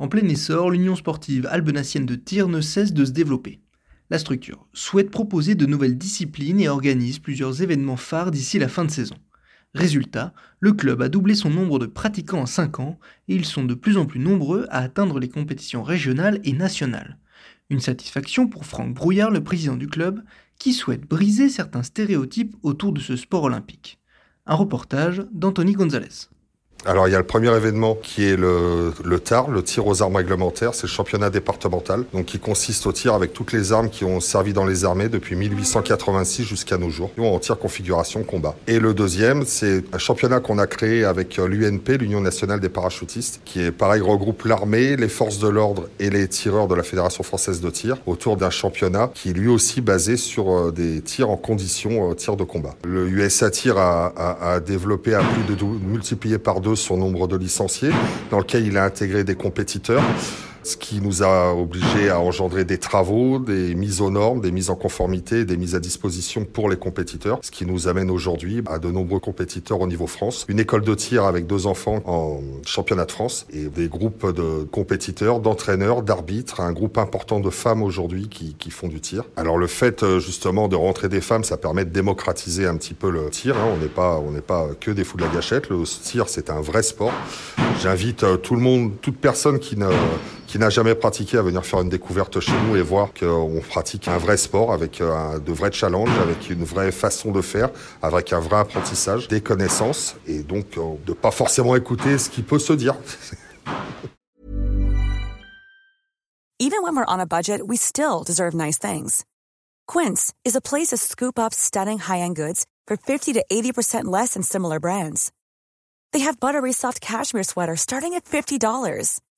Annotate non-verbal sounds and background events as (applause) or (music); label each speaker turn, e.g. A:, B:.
A: En plein essor, l'Union sportive albenacienne de tir ne cesse de se développer. La structure souhaite proposer de nouvelles disciplines et organise plusieurs événements phares d'ici la fin de saison. Résultat, le club a doublé son nombre de pratiquants en 5 ans et ils sont de plus en plus nombreux à atteindre les compétitions régionales et nationales. Une satisfaction pour Franck Brouillard, le président du club, qui souhaite briser certains stéréotypes autour de ce sport olympique. Un reportage d'Anthony Gonzalez.
B: Alors il y a le premier événement qui est le, le TAR, le tir aux armes réglementaires, c'est le championnat départemental, donc qui consiste au tir avec toutes les armes qui ont servi dans les armées depuis 1886 jusqu'à nos jours. On tire configuration combat. Et le deuxième, c'est un championnat qu'on a créé avec euh, l'UNP, l'Union nationale des parachutistes, qui est pareil regroupe l'armée, les forces de l'ordre et les tireurs de la Fédération française de tir autour d'un championnat qui est lui aussi basé sur euh, des tirs en condition euh, tir de combat. Le USA Tir a, a, a développé à plus de multiplié par deux son nombre de licenciés, dans lequel il a intégré des compétiteurs ce qui nous a obligés à engendrer des travaux, des mises aux normes, des mises en conformité, des mises à disposition pour les compétiteurs, ce qui nous amène aujourd'hui à de nombreux compétiteurs au niveau France. Une école de tir avec deux enfants en championnat de France et des groupes de compétiteurs, d'entraîneurs, d'arbitres, un groupe important de femmes aujourd'hui qui, qui, font du tir. Alors le fait euh, justement de rentrer des femmes, ça permet de démocratiser un petit peu le tir. Hein. On n'est pas, on n'est pas que des fous de la gâchette. Le tir, c'est un vrai sport. J'invite euh, tout le monde, toute personne qui ne qui n'a jamais pratiqué à venir faire une découverte chez nous et voir qu'on pratique un vrai sport avec euh, un, de vrais challenges, avec une vraie façon de faire, avec un vrai apprentissage, des connaissances et donc euh, de pas forcément écouter ce qui peut se dire. (laughs)
C: Even when we're on a budget, we still deserve nice things. Quince is a place to scoop up stunning high-end goods for 50 to 80% less than similar brands. They have buttery soft cashmere sweaters starting at $50